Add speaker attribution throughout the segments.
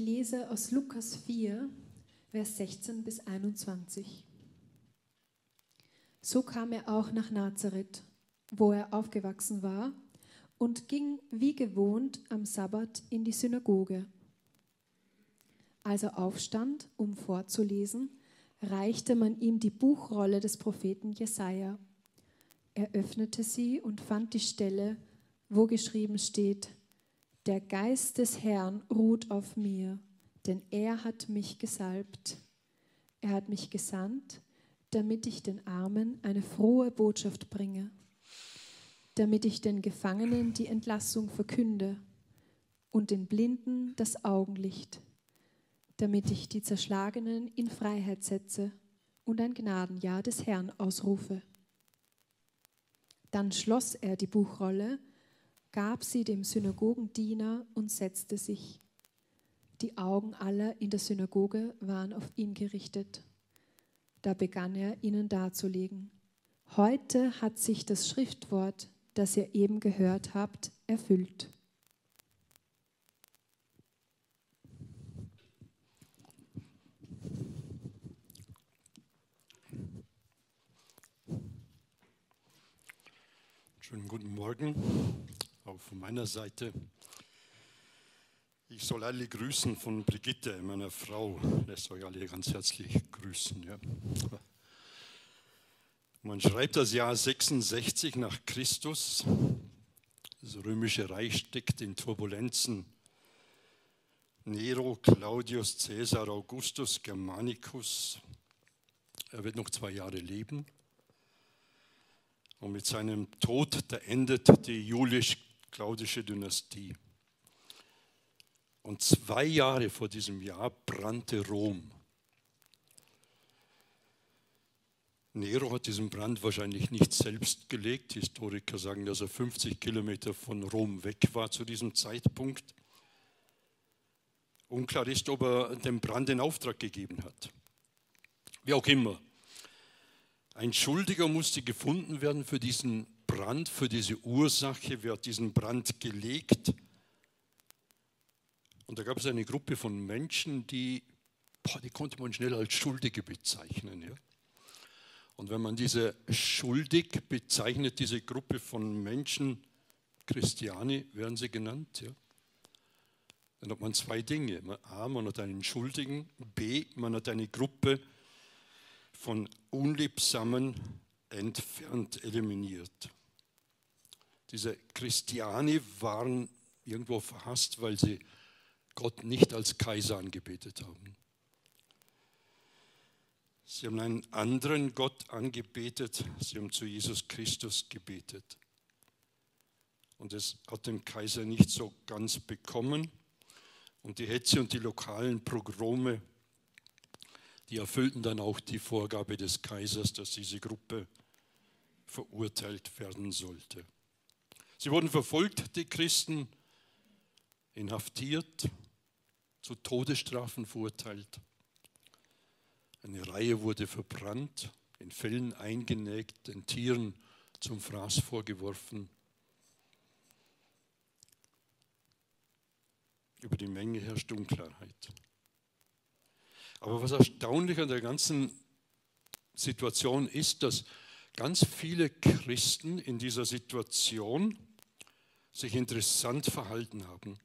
Speaker 1: lese aus Lukas 4, Vers 16 bis 21. So kam er auch nach Nazareth, wo er aufgewachsen war, und ging wie gewohnt am Sabbat in die Synagoge. Als er aufstand, um vorzulesen, reichte man ihm die Buchrolle des Propheten Jesaja. Er öffnete sie und fand die Stelle, wo geschrieben steht: Der Geist des Herrn ruht auf mir, denn er hat mich gesalbt. Er hat mich gesandt, damit ich den Armen eine frohe Botschaft bringe, damit ich den Gefangenen die Entlassung verkünde und den Blinden das Augenlicht, damit ich die Zerschlagenen in Freiheit setze und ein Gnadenjahr des Herrn ausrufe. Dann schloss er die Buchrolle, gab sie dem Synagogendiener und setzte sich. Die Augen aller in der Synagoge waren auf ihn gerichtet. Da begann er ihnen darzulegen. Heute hat sich das Schriftwort, das ihr eben gehört habt, erfüllt.
Speaker 2: Schönen guten Morgen, auch von meiner Seite. Ich soll alle grüßen von Brigitte, meiner Frau. Lässt euch alle ganz herzlich grüßen. Ja. Man schreibt das Jahr 66 nach Christus. Das römische Reich steckt in Turbulenzen. Nero, Claudius, Caesar, Augustus, Germanicus. Er wird noch zwei Jahre leben. Und mit seinem Tod, da endet die julisch-claudische Dynastie. Und zwei Jahre vor diesem Jahr brannte Rom. Nero hat diesen Brand wahrscheinlich nicht selbst gelegt. Historiker sagen, dass er 50 Kilometer von Rom weg war zu diesem Zeitpunkt. Unklar ist, ob er dem Brand den Auftrag gegeben hat. Wie auch immer. Ein Schuldiger musste gefunden werden für diesen Brand, für diese Ursache. Wer hat diesen Brand gelegt? Und da gab es eine Gruppe von Menschen, die, boah, die konnte man schnell als Schuldige bezeichnen. Ja? Und wenn man diese schuldig bezeichnet, diese Gruppe von Menschen, Christiani werden sie genannt, ja? dann hat man zwei Dinge. A, man hat einen Schuldigen, B, man hat eine Gruppe von Unliebsamen entfernt, eliminiert. Diese Christiani waren irgendwo verhasst, weil sie Gott nicht als Kaiser angebetet haben. Sie haben einen anderen Gott angebetet, sie haben zu Jesus Christus gebetet. Und es hat dem Kaiser nicht so ganz bekommen. Und die Hetze und die lokalen Progrome, die erfüllten dann auch die Vorgabe des Kaisers, dass diese Gruppe verurteilt werden sollte. Sie wurden verfolgt, die Christen, inhaftiert, zu Todesstrafen verurteilt. Eine Reihe wurde verbrannt, in Fellen eingenägt, den Tieren zum Fraß vorgeworfen. Über die Menge herrscht Unklarheit. Aber was erstaunlich an der ganzen Situation ist, dass ganz viele Christen in dieser Situation sich interessant verhalten haben.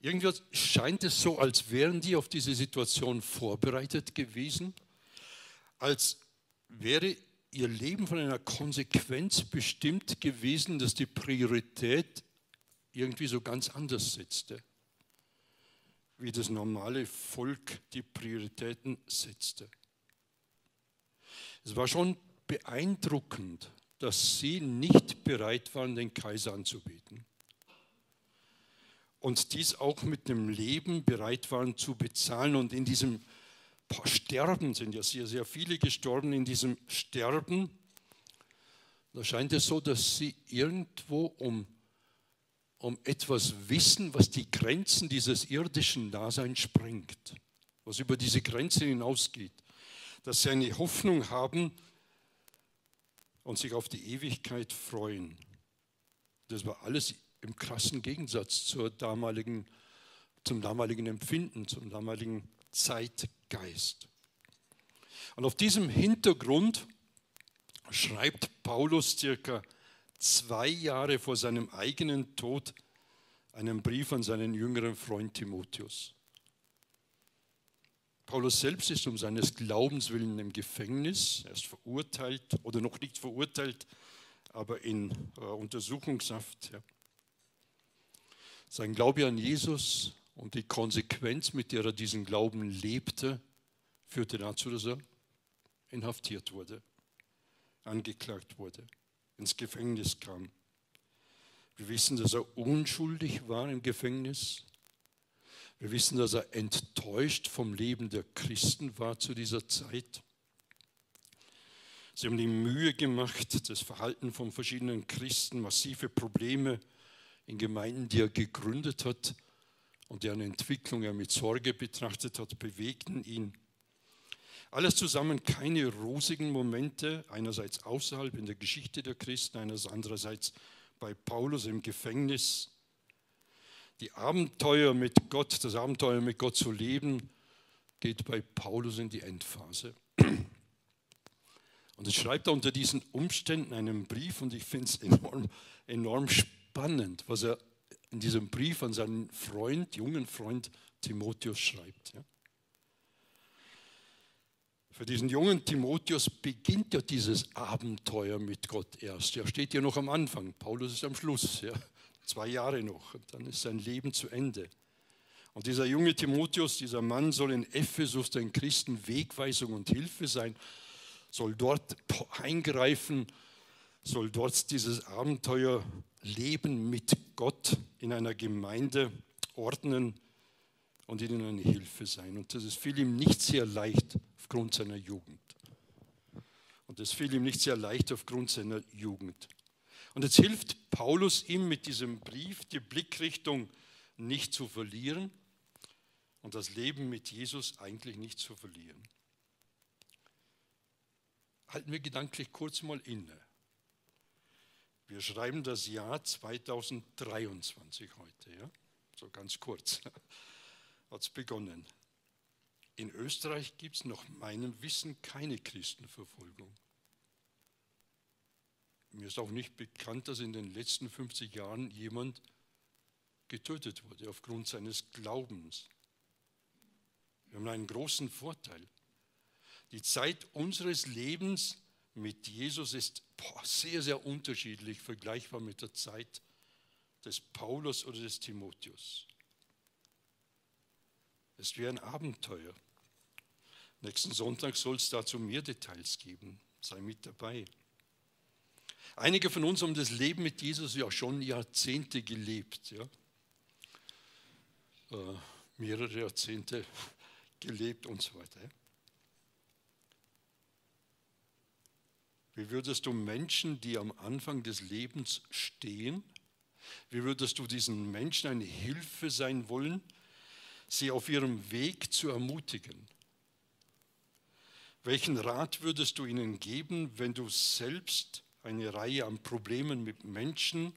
Speaker 2: Irgendwie scheint es so, als wären die auf diese Situation vorbereitet gewesen, als wäre ihr Leben von einer Konsequenz bestimmt gewesen, dass die Priorität irgendwie so ganz anders setzte, wie das normale Volk die Prioritäten setzte. Es war schon beeindruckend, dass sie nicht bereit waren, den Kaiser anzubeten. Und dies auch mit dem Leben bereit waren zu bezahlen. Und in diesem Sterben sind ja sehr, sehr viele gestorben, in diesem Sterben, da scheint es so, dass sie irgendwo um, um etwas wissen, was die Grenzen dieses irdischen Daseins sprengt, was über diese Grenze hinausgeht, dass sie eine Hoffnung haben und sich auf die Ewigkeit freuen. Das war alles im krassen Gegensatz zur damaligen zum damaligen Empfinden, zum damaligen Zeitgeist. Und auf diesem Hintergrund schreibt Paulus circa zwei Jahre vor seinem eigenen Tod einen Brief an seinen jüngeren Freund Timotheus. Paulus selbst ist um seines Glaubens willen im Gefängnis. Er ist verurteilt oder noch nicht verurteilt, aber in äh, Untersuchungshaft. Ja. Sein Glaube an Jesus und die Konsequenz, mit der er diesen Glauben lebte, führte dazu, dass er inhaftiert wurde, angeklagt wurde, ins Gefängnis kam. Wir wissen, dass er unschuldig war im Gefängnis. Wir wissen, dass er enttäuscht vom Leben der Christen war zu dieser Zeit. Sie haben die Mühe gemacht, das Verhalten von verschiedenen Christen, massive Probleme in Gemeinden, die er gegründet hat und deren Entwicklung er mit Sorge betrachtet hat, bewegten ihn. Alles zusammen keine rosigen Momente, einerseits außerhalb in der Geschichte der Christen, andererseits bei Paulus im Gefängnis die Abenteuer mit Gott, das Abenteuer mit Gott zu leben, geht bei Paulus in die Endphase. Und es schreibt er unter diesen Umständen einen Brief und ich finde es enorm, enorm spannend, was er in diesem Brief an seinen Freund, jungen Freund Timotheus schreibt. Für diesen jungen Timotheus beginnt ja dieses Abenteuer mit Gott erst. Er steht ja noch am Anfang, Paulus ist am Schluss. Ja zwei Jahre noch, und dann ist sein Leben zu Ende. Und dieser junge Timotheus, dieser Mann soll in Ephesus den Christen Wegweisung und Hilfe sein, soll dort eingreifen, soll dort dieses Abenteuer Leben mit Gott in einer Gemeinde ordnen und ihnen eine Hilfe sein. Und das fiel ihm nicht sehr leicht aufgrund seiner Jugend. Und das fiel ihm nicht sehr leicht aufgrund seiner Jugend. Und jetzt hilft Paulus ihm mit diesem Brief, die Blickrichtung nicht zu verlieren und das Leben mit Jesus eigentlich nicht zu verlieren. Halten wir gedanklich kurz mal inne. Wir schreiben das Jahr 2023 heute, ja? so ganz kurz hat es begonnen. In Österreich gibt es nach meinem Wissen keine Christenverfolgung. Mir ist auch nicht bekannt, dass in den letzten 50 Jahren jemand getötet wurde aufgrund seines Glaubens. Wir haben einen großen Vorteil. Die Zeit unseres Lebens mit Jesus ist boah, sehr, sehr unterschiedlich, vergleichbar mit der Zeit des Paulus oder des Timotheus. Es wäre ein Abenteuer. Nächsten Sonntag soll es dazu mehr Details geben. Sei mit dabei. Einige von uns haben das Leben mit Jesus ja schon Jahrzehnte gelebt. Ja? Äh, mehrere Jahrzehnte gelebt und so weiter. Ja? Wie würdest du Menschen, die am Anfang des Lebens stehen, wie würdest du diesen Menschen eine Hilfe sein wollen, sie auf ihrem Weg zu ermutigen? Welchen Rat würdest du ihnen geben, wenn du selbst eine Reihe an Problemen mit Menschen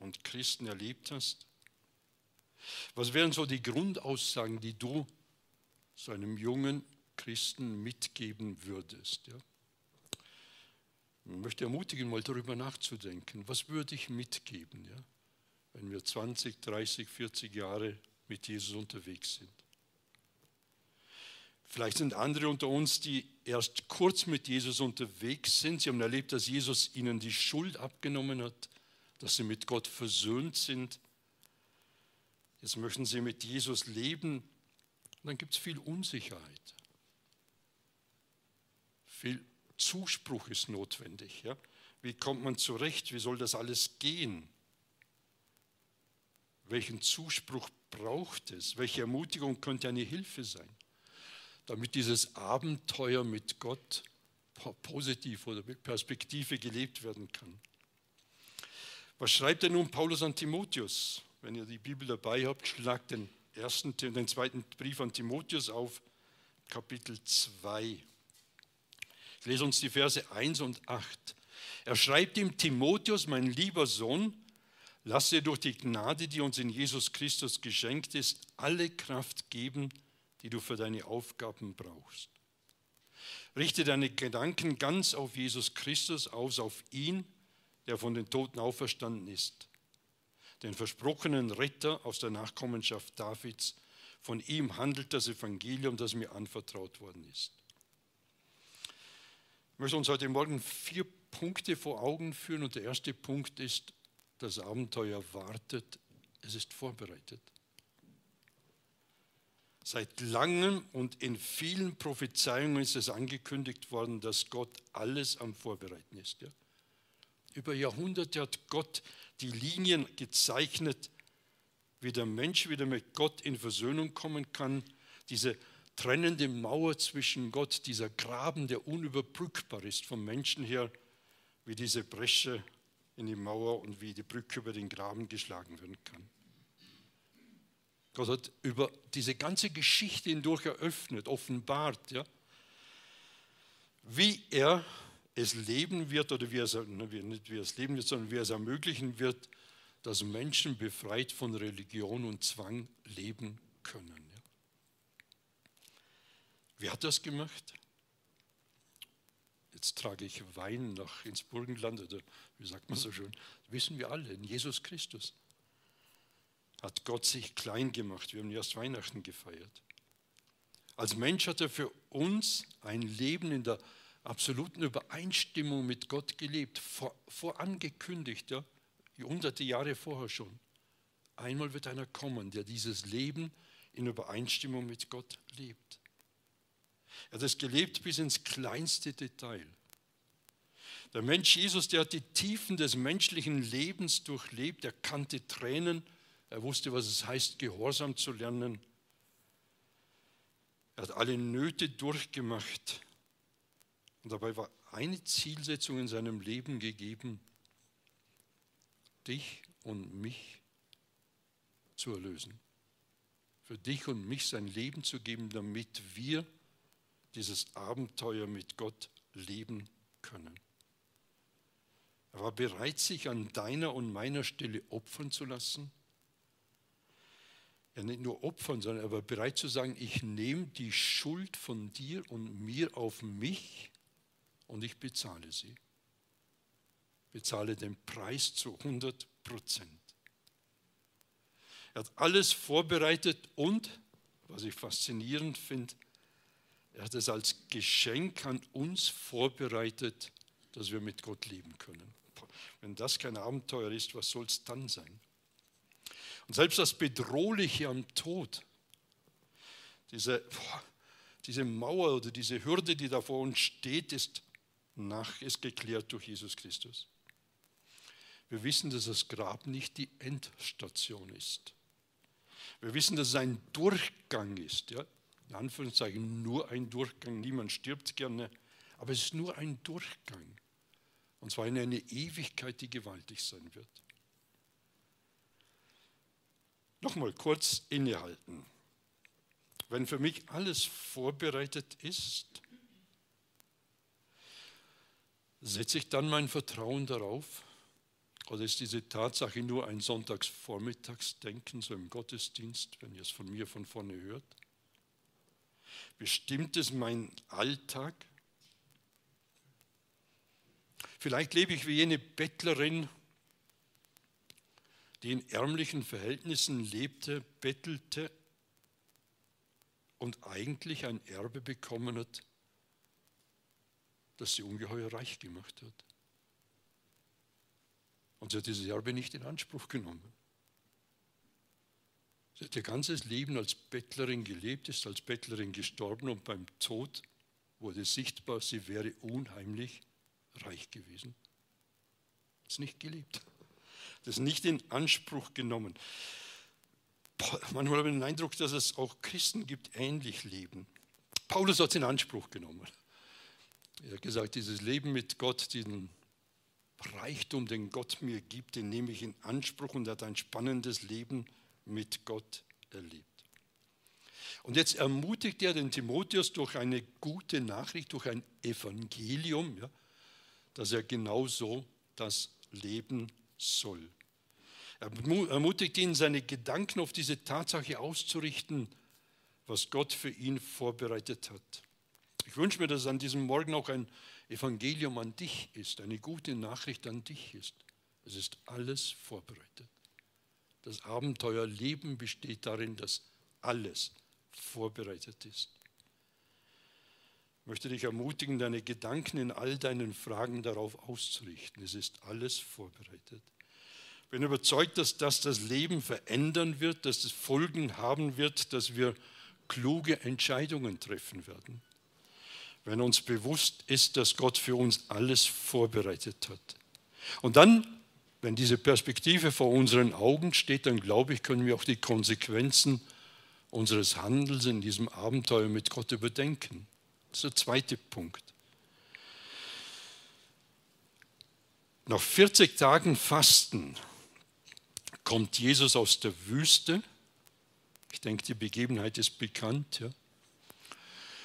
Speaker 2: und Christen erlebt hast? Was wären so die Grundaussagen, die du so einem jungen Christen mitgeben würdest? Ja? Ich möchte ermutigen, mal darüber nachzudenken. Was würde ich mitgeben, ja? wenn wir 20, 30, 40 Jahre mit Jesus unterwegs sind? Vielleicht sind andere unter uns, die erst kurz mit Jesus unterwegs sind. Sie haben erlebt, dass Jesus ihnen die Schuld abgenommen hat, dass sie mit Gott versöhnt sind. Jetzt möchten sie mit Jesus leben. Und dann gibt es viel Unsicherheit. Viel Zuspruch ist notwendig. Ja? Wie kommt man zurecht? Wie soll das alles gehen? Welchen Zuspruch braucht es? Welche Ermutigung könnte eine Hilfe sein? Damit dieses Abenteuer mit Gott positiv oder mit Perspektive gelebt werden kann. Was schreibt denn nun Paulus an Timotheus? Wenn ihr die Bibel dabei habt, schlagt den, ersten, den zweiten Brief an Timotheus auf, Kapitel 2. Ich lese uns die Verse 1 und 8. Er schreibt ihm, Timotheus, mein lieber Sohn, Lass dir durch die Gnade, die uns in Jesus Christus geschenkt ist, alle Kraft geben, die du für deine Aufgaben brauchst. Richte deine Gedanken ganz auf Jesus Christus aus, auf ihn, der von den Toten auferstanden ist, den versprochenen Retter aus der Nachkommenschaft Davids. Von ihm handelt das Evangelium, das mir anvertraut worden ist. Ich möchte uns heute Morgen vier Punkte vor Augen führen und der erste Punkt ist, das Abenteuer wartet, es ist vorbereitet. Seit langem und in vielen Prophezeiungen ist es angekündigt worden, dass Gott alles am Vorbereiten ist. Ja? Über Jahrhunderte hat Gott die Linien gezeichnet, wie der Mensch wieder mit Gott in Versöhnung kommen kann. Diese trennende Mauer zwischen Gott, dieser Graben, der unüberbrückbar ist vom Menschen her, wie diese Bresche in die Mauer und wie die Brücke über den Graben geschlagen werden kann. Gott hat über diese ganze Geschichte hindurch eröffnet, offenbart, ja, wie er es leben wird oder wie er es, nicht wie er es leben wird, sondern wie er es ermöglichen wird, dass Menschen befreit von Religion und Zwang leben können. Ja. Wer hat das gemacht? Jetzt trage ich Wein nach ins Burgenland, oder wie sagt man so schön? Das wissen wir alle, in Jesus Christus hat Gott sich klein gemacht. Wir haben erst Weihnachten gefeiert. Als Mensch hat er für uns ein Leben in der absoluten Übereinstimmung mit Gott gelebt, vor, vorangekündigt, ja, hunderte Jahre vorher schon. Einmal wird einer kommen, der dieses Leben in Übereinstimmung mit Gott lebt. Er hat es gelebt bis ins kleinste Detail. Der Mensch Jesus, der hat die Tiefen des menschlichen Lebens durchlebt, er kannte Tränen, er wusste, was es heißt, Gehorsam zu lernen. Er hat alle Nöte durchgemacht. Und dabei war eine Zielsetzung in seinem Leben gegeben, dich und mich zu erlösen. Für dich und mich sein Leben zu geben, damit wir dieses Abenteuer mit Gott leben können. Er war bereit, sich an deiner und meiner Stelle opfern zu lassen ja nicht nur opfern, sondern er war bereit zu sagen, ich nehme die Schuld von dir und mir auf mich und ich bezahle sie. Bezahle den Preis zu 100 Prozent. Er hat alles vorbereitet und, was ich faszinierend finde, er hat es als Geschenk an uns vorbereitet, dass wir mit Gott leben können. Wenn das kein Abenteuer ist, was soll es dann sein? Und selbst das Bedrohliche am Tod, diese, diese Mauer oder diese Hürde, die da vor uns steht, ist, nach, ist geklärt durch Jesus Christus. Wir wissen, dass das Grab nicht die Endstation ist. Wir wissen, dass es ein Durchgang ist. Ja? In Anführungszeichen nur ein Durchgang. Niemand stirbt gerne. Aber es ist nur ein Durchgang. Und zwar in eine Ewigkeit, die gewaltig sein wird. Nochmal kurz innehalten. Wenn für mich alles vorbereitet ist, setze ich dann mein Vertrauen darauf? Oder ist diese Tatsache nur ein Sonntagsvormittagsdenken, so im Gottesdienst, wenn ihr es von mir von vorne hört? Bestimmt es mein Alltag? Vielleicht lebe ich wie jene Bettlerin, die in ärmlichen Verhältnissen lebte, bettelte und eigentlich ein Erbe bekommen hat, das sie ungeheuer reich gemacht hat. Und sie hat dieses Erbe nicht in Anspruch genommen. Sie hat ihr ganzes Leben als Bettlerin gelebt, ist als Bettlerin gestorben und beim Tod wurde sichtbar, sie wäre unheimlich reich gewesen. Hat es nicht gelebt das nicht in Anspruch genommen. Manchmal habe ich den Eindruck, dass es auch Christen gibt, ähnlich leben. Paulus hat es in Anspruch genommen. Er hat gesagt, dieses Leben mit Gott, diesen Reichtum, den Gott mir gibt, den nehme ich in Anspruch und er hat ein spannendes Leben mit Gott erlebt. Und jetzt ermutigt er den Timotheus durch eine gute Nachricht, durch ein Evangelium, ja, dass er genauso das Leben soll. Er ermutigt ihn, seine Gedanken auf diese Tatsache auszurichten, was Gott für ihn vorbereitet hat. Ich wünsche mir, dass an diesem Morgen auch ein Evangelium an dich ist, eine gute Nachricht an dich ist. Es ist alles vorbereitet. Das Abenteuerleben besteht darin, dass alles vorbereitet ist. Ich möchte dich ermutigen, deine Gedanken in all deinen Fragen darauf auszurichten. Es ist alles vorbereitet. Ich bin überzeugt, dass das das Leben verändern wird, dass es Folgen haben wird, dass wir kluge Entscheidungen treffen werden. Wenn uns bewusst ist, dass Gott für uns alles vorbereitet hat. Und dann, wenn diese Perspektive vor unseren Augen steht, dann glaube ich, können wir auch die Konsequenzen unseres Handels in diesem Abenteuer mit Gott überdenken. Das ist der zweite Punkt. Nach 40 Tagen Fasten kommt Jesus aus der Wüste. Ich denke, die Begebenheit ist bekannt. Ja.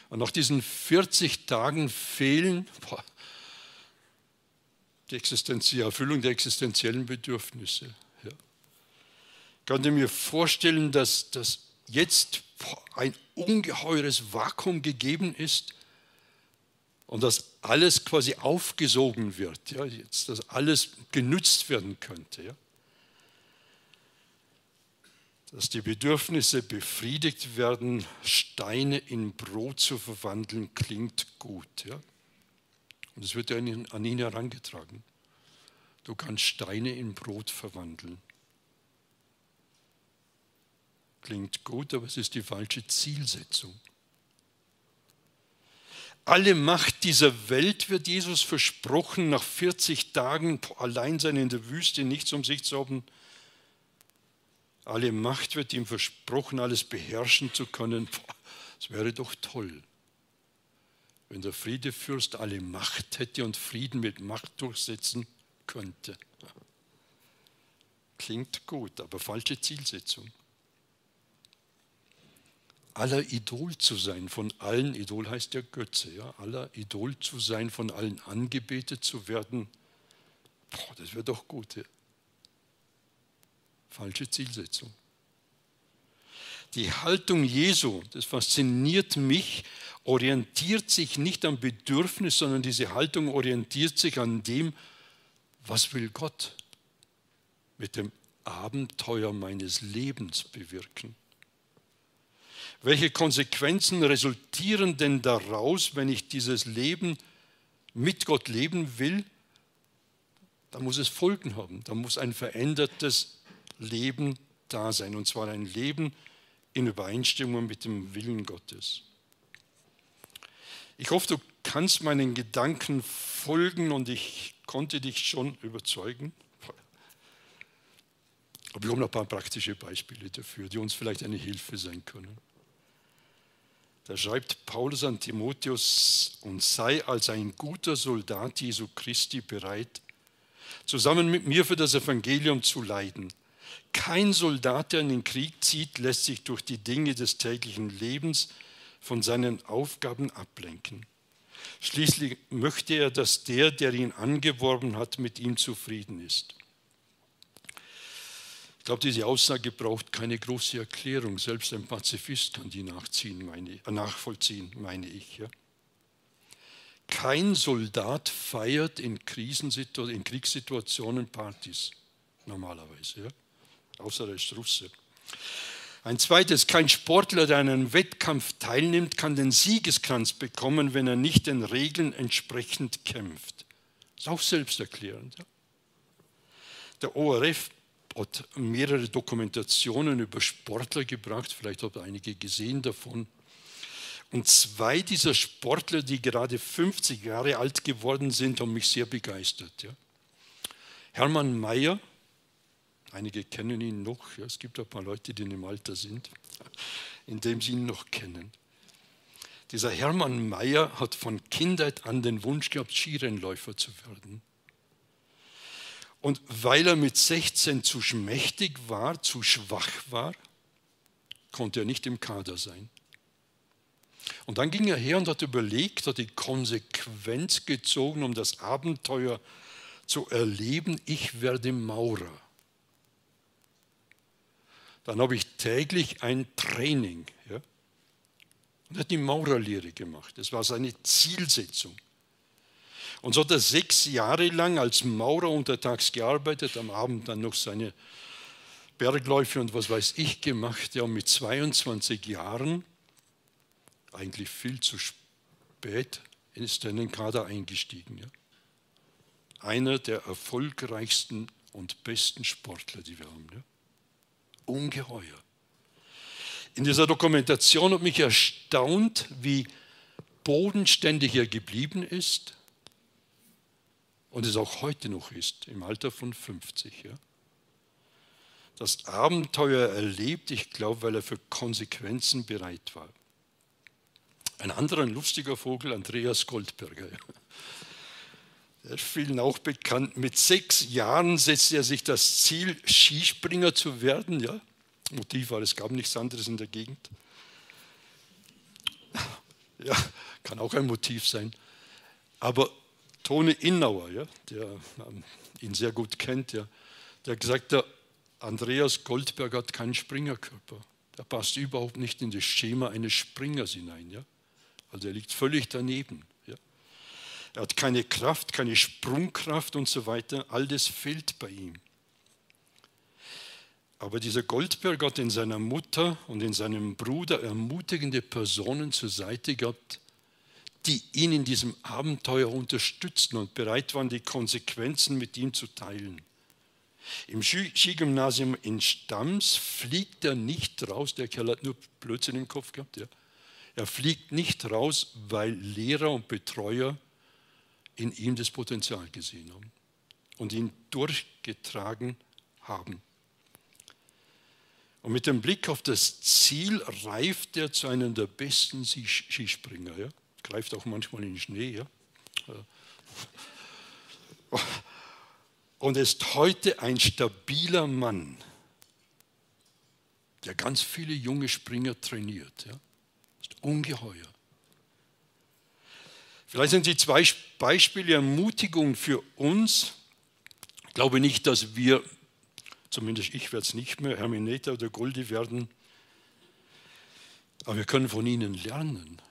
Speaker 2: Und nach diesen 40 Tagen fehlen boah, die, die Erfüllung der existenziellen Bedürfnisse. Ja. Ich könnte mir vorstellen, dass, dass jetzt ein ungeheures Vakuum gegeben ist und dass alles quasi aufgesogen wird, ja, jetzt, dass alles genützt werden könnte. Ja. Dass die Bedürfnisse befriedigt werden, Steine in Brot zu verwandeln, klingt gut. Ja. Und es wird ja an ihn herangetragen. Du kannst Steine in Brot verwandeln. Klingt gut, aber es ist die falsche Zielsetzung. Alle Macht dieser Welt wird Jesus versprochen, nach 40 Tagen allein sein in der Wüste, nichts um sich zu haben. Alle Macht wird ihm versprochen, alles beherrschen zu können. Es wäre doch toll, wenn der Friedefürst alle Macht hätte und Frieden mit Macht durchsetzen könnte. Klingt gut, aber falsche Zielsetzung aller Idol zu sein, von allen, Idol heißt ja Götze, ja, aller Idol zu sein, von allen angebetet zu werden, boah, das wäre doch gut. Ja. Falsche Zielsetzung. Die Haltung Jesu, das fasziniert mich, orientiert sich nicht am Bedürfnis, sondern diese Haltung orientiert sich an dem, was will Gott mit dem Abenteuer meines Lebens bewirken. Welche Konsequenzen resultieren denn daraus, wenn ich dieses Leben mit Gott leben will? Da muss es Folgen haben. Da muss ein verändertes Leben da sein. Und zwar ein Leben in Übereinstimmung mit dem Willen Gottes. Ich hoffe, du kannst meinen Gedanken folgen und ich konnte dich schon überzeugen. Aber wir haben noch ein paar praktische Beispiele dafür, die uns vielleicht eine Hilfe sein können. Da schreibt Paulus an Timotheus, und sei als ein guter Soldat Jesu Christi bereit, zusammen mit mir für das Evangelium zu leiden. Kein Soldat, der in den Krieg zieht, lässt sich durch die Dinge des täglichen Lebens von seinen Aufgaben ablenken. Schließlich möchte er, dass der, der ihn angeworben hat, mit ihm zufrieden ist glaube, diese Aussage braucht keine große Erklärung. Selbst ein Pazifist kann die nachziehen, meine, äh, nachvollziehen, meine ich. Ja. Kein Soldat feiert in, in Kriegssituationen Partys, normalerweise, ja. außer er ist Russe. Ein zweites, kein Sportler, der an einem Wettkampf teilnimmt, kann den Siegeskranz bekommen, wenn er nicht den Regeln entsprechend kämpft. Das ist auch selbsterklärend. Ja. Der ORF hat mehrere Dokumentationen über Sportler gebracht, vielleicht habt ihr einige gesehen davon. Und zwei dieser Sportler, die gerade 50 Jahre alt geworden sind, haben mich sehr begeistert. Ja. Hermann Mayer, einige kennen ihn noch, ja, es gibt ein paar Leute, die in dem Alter sind, in dem sie ihn noch kennen. Dieser Hermann Mayer hat von Kindheit an den Wunsch gehabt, Skirennläufer zu werden. Und weil er mit 16 zu schmächtig war, zu schwach war, konnte er nicht im Kader sein. Und dann ging er her und hat überlegt, hat die Konsequenz gezogen, um das Abenteuer zu erleben, ich werde Maurer. dann habe ich täglich ein Training. Ja? Und er hat die Maurerlehre gemacht. Das war seine Zielsetzung. Und so hat er sechs Jahre lang als Maurer untertags gearbeitet, am Abend dann noch seine Bergläufe und was weiß ich gemacht. Ja, mit 22 Jahren, eigentlich viel zu spät, ist er in den Kader eingestiegen. Ja. Einer der erfolgreichsten und besten Sportler, die wir haben. Ja. Ungeheuer. In dieser Dokumentation hat mich erstaunt, wie bodenständig er geblieben ist und es auch heute noch ist, im Alter von 50. Ja. Das Abenteuer erlebt, ich glaube, weil er für Konsequenzen bereit war. Ein anderer lustiger Vogel, Andreas Goldberger. Der ist vielen auch bekannt. Mit sechs Jahren setzte er sich das Ziel, Skispringer zu werden. Ja? Motiv war, es gab nichts anderes in der Gegend. Ja, kann auch ein Motiv sein. Aber Tone Innauer, ja, der ihn sehr gut kennt, ja, der hat gesagt, der Andreas Goldberg hat keinen Springerkörper. Der passt überhaupt nicht in das Schema eines Springers hinein. Ja? Also er liegt völlig daneben. Ja? Er hat keine Kraft, keine Sprungkraft und so weiter. All das fehlt bei ihm. Aber dieser Goldberg hat in seiner Mutter und in seinem Bruder ermutigende Personen zur Seite gehabt, die ihn in diesem Abenteuer unterstützten und bereit waren, die Konsequenzen mit ihm zu teilen. Im Skigymnasium in Stams fliegt er nicht raus, der Kerl hat nur Blödsinn im Kopf gehabt. Ja. Er fliegt nicht raus, weil Lehrer und Betreuer in ihm das Potenzial gesehen haben und ihn durchgetragen haben. Und mit dem Blick auf das Ziel reift er zu einem der besten Skispringer. Ja? Greift auch manchmal in den Schnee. Ja? und ist heute ein stabiler Mann, der ganz viele junge Springer trainiert. Ja? Ist ungeheuer. Vielleicht sind die zwei Beispiele Ermutigung für uns. Ich glaube nicht, dass wir, zumindest ich werde es nicht mehr, Hermineta oder Goldi werden, aber wir können von ihnen lernen.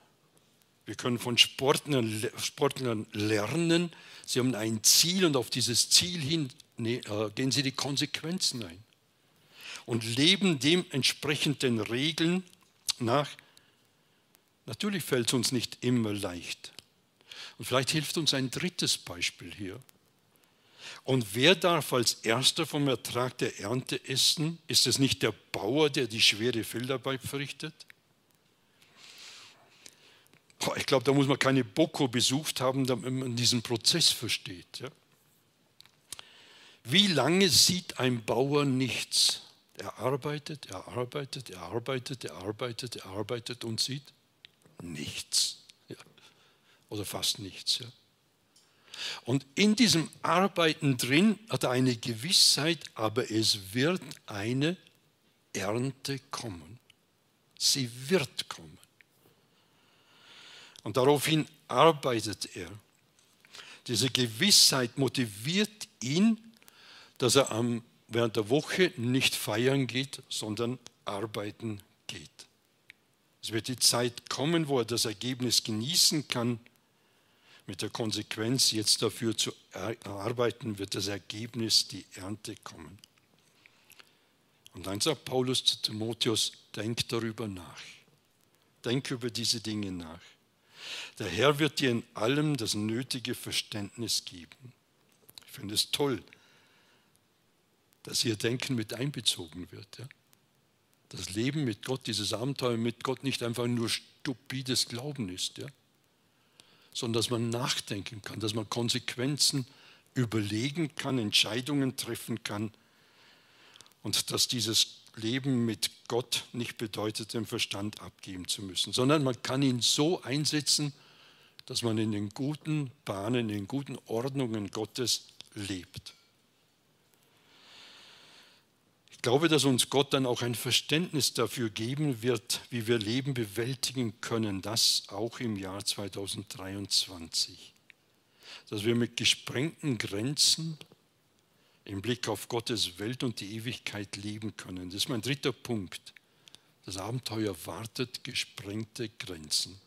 Speaker 2: Wir können von Sportlern, Sportlern lernen. Sie haben ein Ziel und auf dieses Ziel hin ne, äh, gehen sie die Konsequenzen ein und leben dementsprechend den Regeln nach. Natürlich fällt es uns nicht immer leicht. Und vielleicht hilft uns ein drittes Beispiel hier. Und wer darf als erster vom Ertrag der Ernte essen? Ist es nicht der Bauer, der die schwere Feldarbeit verrichtet? Ich glaube, da muss man keine Boko besucht haben, damit man diesen Prozess versteht. Ja? Wie lange sieht ein Bauer nichts? Er arbeitet, er arbeitet, er arbeitet, er arbeitet, er arbeitet und sieht nichts. Ja? Oder fast nichts. Ja? Und in diesem Arbeiten drin hat er eine Gewissheit, aber es wird eine Ernte kommen. Sie wird kommen. Und daraufhin arbeitet er. Diese Gewissheit motiviert ihn, dass er am, während der Woche nicht feiern geht, sondern arbeiten geht. Es wird die Zeit kommen, wo er das Ergebnis genießen kann. Mit der Konsequenz, jetzt dafür zu arbeiten, wird das Ergebnis, die Ernte kommen. Und dann sagt Paulus zu Timotheus, denk darüber nach. Denk über diese Dinge nach. Der Herr wird dir in allem das nötige Verständnis geben. Ich finde es toll, dass ihr Denken mit einbezogen wird. Ja? Das Leben mit Gott, dieses Abenteuer mit Gott nicht einfach nur stupides Glauben ist, ja? sondern dass man nachdenken kann, dass man Konsequenzen überlegen kann, Entscheidungen treffen kann und dass dieses Leben mit Gott nicht bedeutet, den Verstand abgeben zu müssen, sondern man kann ihn so einsetzen, dass man in den guten Bahnen, in den guten Ordnungen Gottes lebt. Ich glaube, dass uns Gott dann auch ein Verständnis dafür geben wird, wie wir Leben bewältigen können, das auch im Jahr 2023. Dass wir mit gesprengten Grenzen im Blick auf Gottes Welt und die Ewigkeit leben können. Das ist mein dritter Punkt. Das Abenteuer wartet gesprengte Grenzen.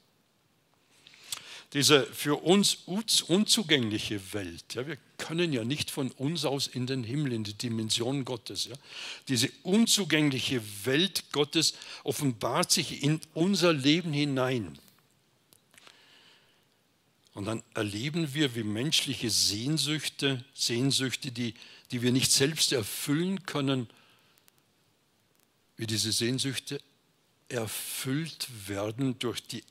Speaker 2: Diese für uns unzugängliche Welt, ja, wir können ja nicht von uns aus in den Himmel, in die Dimension Gottes. Ja. Diese unzugängliche Welt Gottes offenbart sich in unser Leben hinein. Und dann erleben wir, wie menschliche Sehnsüchte, Sehnsüchte, die, die wir nicht selbst erfüllen können, wie diese Sehnsüchte erfüllt werden durch die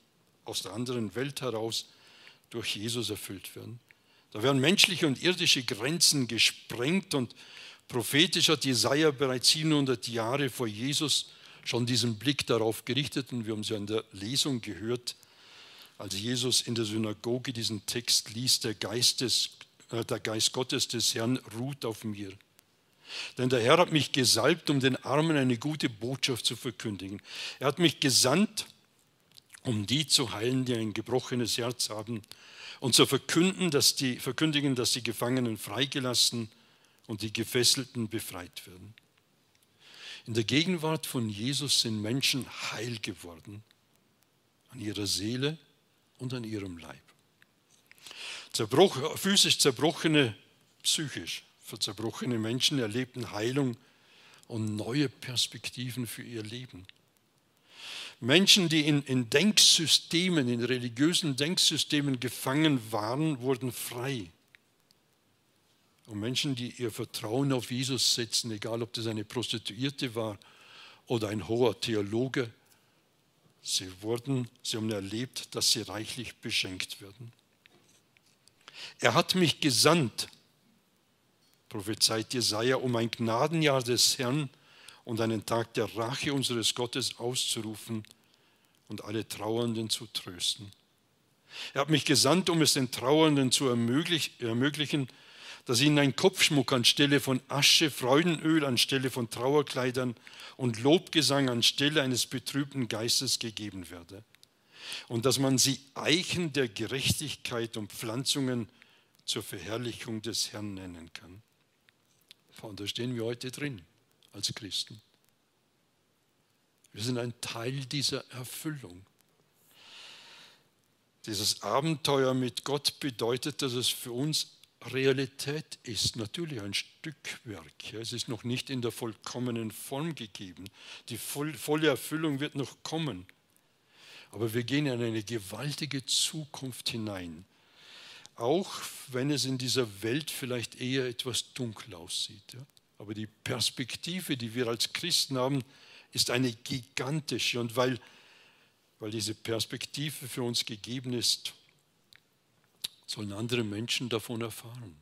Speaker 2: aus der anderen Welt heraus durch Jesus erfüllt werden. Da werden menschliche und irdische Grenzen gesprengt und prophetisch hat Jesaja bereits 700 Jahre vor Jesus schon diesen Blick darauf gerichtet und wir haben es ja in der Lesung gehört, als Jesus in der Synagoge diesen Text liest, der Geist, des, der Geist Gottes des Herrn ruht auf mir. Denn der Herr hat mich gesalbt, um den Armen eine gute Botschaft zu verkündigen. Er hat mich gesandt, um die zu heilen, die ein gebrochenes Herz haben, und zu verkünden, dass die, verkündigen, dass die Gefangenen freigelassen und die Gefesselten befreit werden. In der Gegenwart von Jesus sind Menschen heil geworden an ihrer Seele und an ihrem Leib. Zerbruch, physisch zerbrochene, psychisch zerbrochene Menschen erlebten Heilung und neue Perspektiven für ihr Leben. Menschen, die in, in Denksystemen, in religiösen Denksystemen gefangen waren, wurden frei. Und Menschen, die ihr Vertrauen auf Jesus setzen, egal ob das eine Prostituierte war oder ein hoher Theologe, sie wurden, sie haben erlebt, dass sie reichlich beschenkt werden. Er hat mich gesandt, prophezeit Jesaja, um ein Gnadenjahr des Herrn und einen Tag der Rache unseres Gottes auszurufen und alle Trauernden zu trösten. Er hat mich gesandt, um es den Trauernden zu ermöglichen, dass ihnen ein Kopfschmuck anstelle von Asche, Freudenöl anstelle von Trauerkleidern und Lobgesang anstelle eines betrübten Geistes gegeben werde. Und dass man sie Eichen der Gerechtigkeit und Pflanzungen zur Verherrlichung des Herrn nennen kann. Und da stehen wir heute drin als Christen. Wir sind ein Teil dieser Erfüllung. Dieses Abenteuer mit Gott bedeutet, dass es für uns Realität ist, natürlich ein Stückwerk. Es ist noch nicht in der vollkommenen Form gegeben. Die volle Erfüllung wird noch kommen. Aber wir gehen in eine gewaltige Zukunft hinein. Auch wenn es in dieser Welt vielleicht eher etwas dunkel aussieht. Aber die Perspektive, die wir als Christen haben, ist eine gigantische. Und weil, weil diese Perspektive für uns gegeben ist, sollen andere Menschen davon erfahren.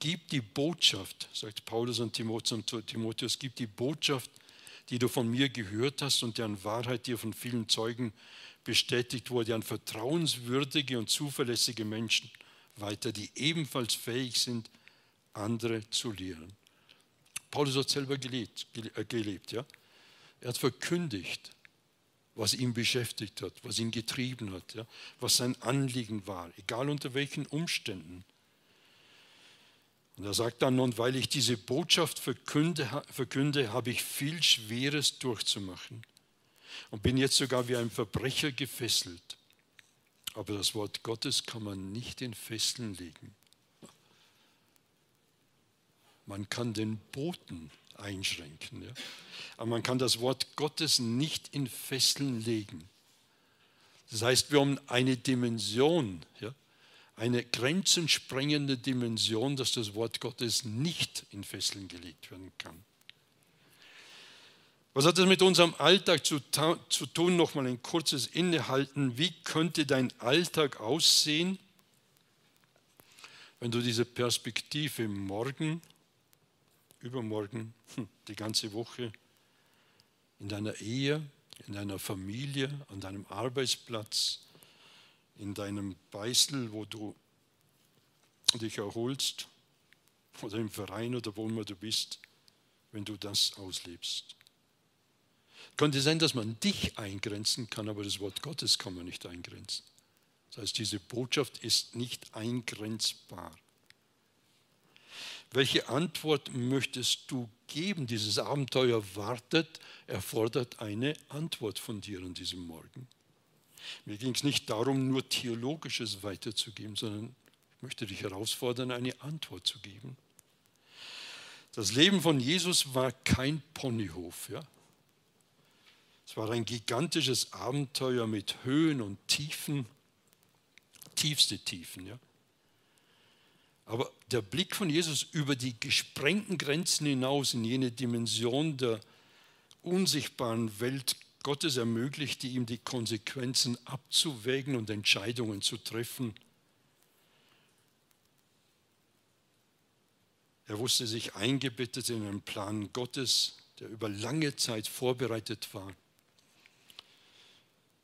Speaker 2: Gib die Botschaft, sagt Paulus an Timotheus, gib die Botschaft, die du von mir gehört hast und deren Wahrheit dir von vielen Zeugen bestätigt wurde, an vertrauenswürdige und zuverlässige Menschen weiter, die ebenfalls fähig sind, andere zu lehren. Paulus hat selber gelebt, äh, gelebt ja? Er hat verkündigt, was ihn beschäftigt hat, was ihn getrieben hat, ja? was sein Anliegen war, egal unter welchen Umständen. Und er sagt dann, und weil ich diese Botschaft verkünde, verkünde, habe ich viel Schweres durchzumachen und bin jetzt sogar wie ein Verbrecher gefesselt. Aber das Wort Gottes kann man nicht in Fesseln legen. Man kann den Boten einschränken. Ja? Aber man kann das Wort Gottes nicht in Fesseln legen. Das heißt, wir haben eine Dimension, ja? Eine grenzensprengende Dimension, dass das Wort Gottes nicht in Fesseln gelegt werden kann. Was hat das mit unserem Alltag zu, zu tun? Nochmal ein kurzes Innehalten. Wie könnte dein Alltag aussehen, wenn du diese Perspektive morgen übermorgen, hm, die ganze Woche, in deiner Ehe, in deiner Familie, an deinem Arbeitsplatz, in deinem Beißel, wo du dich erholst, oder im Verein oder wo immer du bist, wenn du das auslebst. Könnte sein, dass man dich eingrenzen kann, aber das Wort Gottes kann man nicht eingrenzen. Das heißt, diese Botschaft ist nicht eingrenzbar. Welche Antwort möchtest du geben? Dieses Abenteuer wartet, erfordert eine Antwort von dir an diesem Morgen. Mir ging es nicht darum, nur Theologisches weiterzugeben, sondern ich möchte dich herausfordern, eine Antwort zu geben. Das Leben von Jesus war kein Ponyhof. Ja? Es war ein gigantisches Abenteuer mit Höhen und Tiefen, tiefste Tiefen. Ja? Aber der Blick von Jesus über die gesprengten Grenzen hinaus in jene Dimension der unsichtbaren Welt Gottes ermöglichte ihm die Konsequenzen abzuwägen und Entscheidungen zu treffen. Er wusste sich eingebettet in einen Plan Gottes, der über lange Zeit vorbereitet war.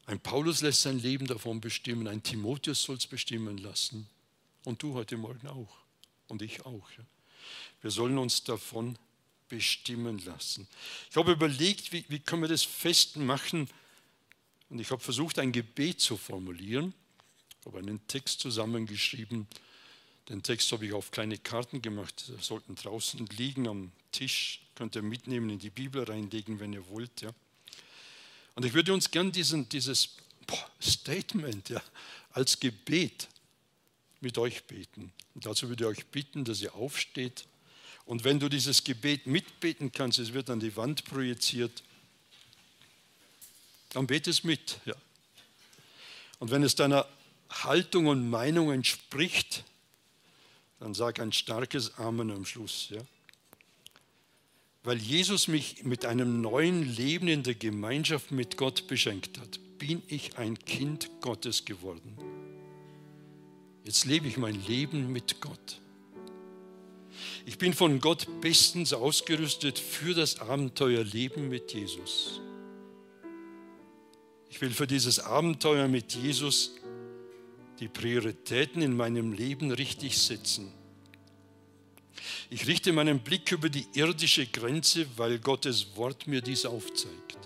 Speaker 2: Ein Paulus lässt sein Leben davon bestimmen, ein Timotheus soll es bestimmen lassen. Und du heute Morgen auch. Und ich auch. Wir sollen uns davon bestimmen lassen. Ich habe überlegt, wie, wie können wir das festmachen. Und ich habe versucht, ein Gebet zu formulieren. Ich habe einen Text zusammengeschrieben. Den Text habe ich auf kleine Karten gemacht. Die sollten draußen liegen am Tisch. Könnt ihr mitnehmen, in die Bibel reinlegen, wenn ihr wollt. Ja. Und ich würde uns gern diesen, dieses Statement ja, als Gebet mit euch beten. Und dazu würde ich euch bitten, dass ihr aufsteht. Und wenn du dieses Gebet mitbeten kannst, es wird an die Wand projiziert, dann bete es mit. Ja. Und wenn es deiner Haltung und Meinung entspricht, dann sag ein starkes Amen am Schluss. Ja. Weil Jesus mich mit einem neuen Leben in der Gemeinschaft mit Gott beschenkt hat, bin ich ein Kind Gottes geworden. Jetzt lebe ich mein Leben mit Gott. Ich bin von Gott bestens ausgerüstet für das Abenteuerleben mit Jesus. Ich will für dieses Abenteuer mit Jesus die Prioritäten in meinem Leben richtig setzen. Ich richte meinen Blick über die irdische Grenze, weil Gottes Wort mir dies aufzeigt.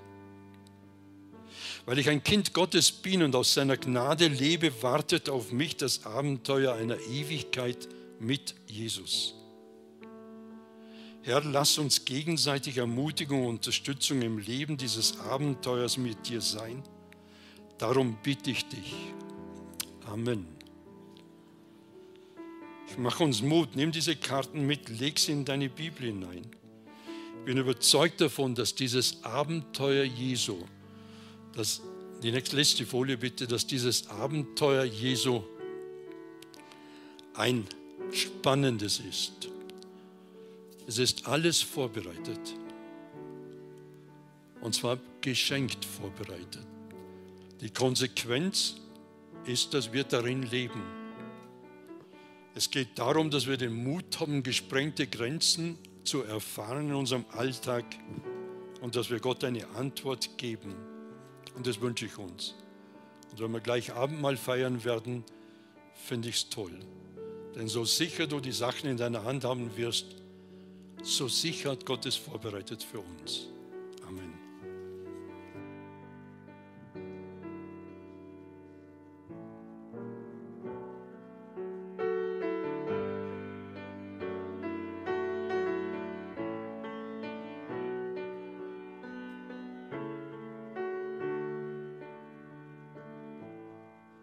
Speaker 2: Weil ich ein Kind Gottes bin und aus seiner Gnade lebe, wartet auf mich das Abenteuer einer Ewigkeit mit Jesus. Herr, lass uns gegenseitig Ermutigung und Unterstützung im Leben dieses Abenteuers mit dir sein. Darum bitte ich dich. Amen. Ich mache uns Mut, nimm diese Karten mit, leg sie in deine Bibel hinein. Ich bin überzeugt davon, dass dieses Abenteuer Jesu, dass, die nächste letzte Folie bitte, dass dieses Abenteuer Jesu ein spannendes ist. Es ist alles vorbereitet. Und zwar geschenkt vorbereitet. Die Konsequenz ist, dass wir darin leben. Es geht darum, dass wir den Mut haben, gesprengte Grenzen zu erfahren in unserem Alltag und dass wir Gott eine Antwort geben. Und das wünsche ich uns. Und wenn wir gleich Abendmahl feiern werden, finde ich es toll. Denn so sicher du die Sachen in deiner Hand haben wirst, so sicher hat Gott es vorbereitet für uns.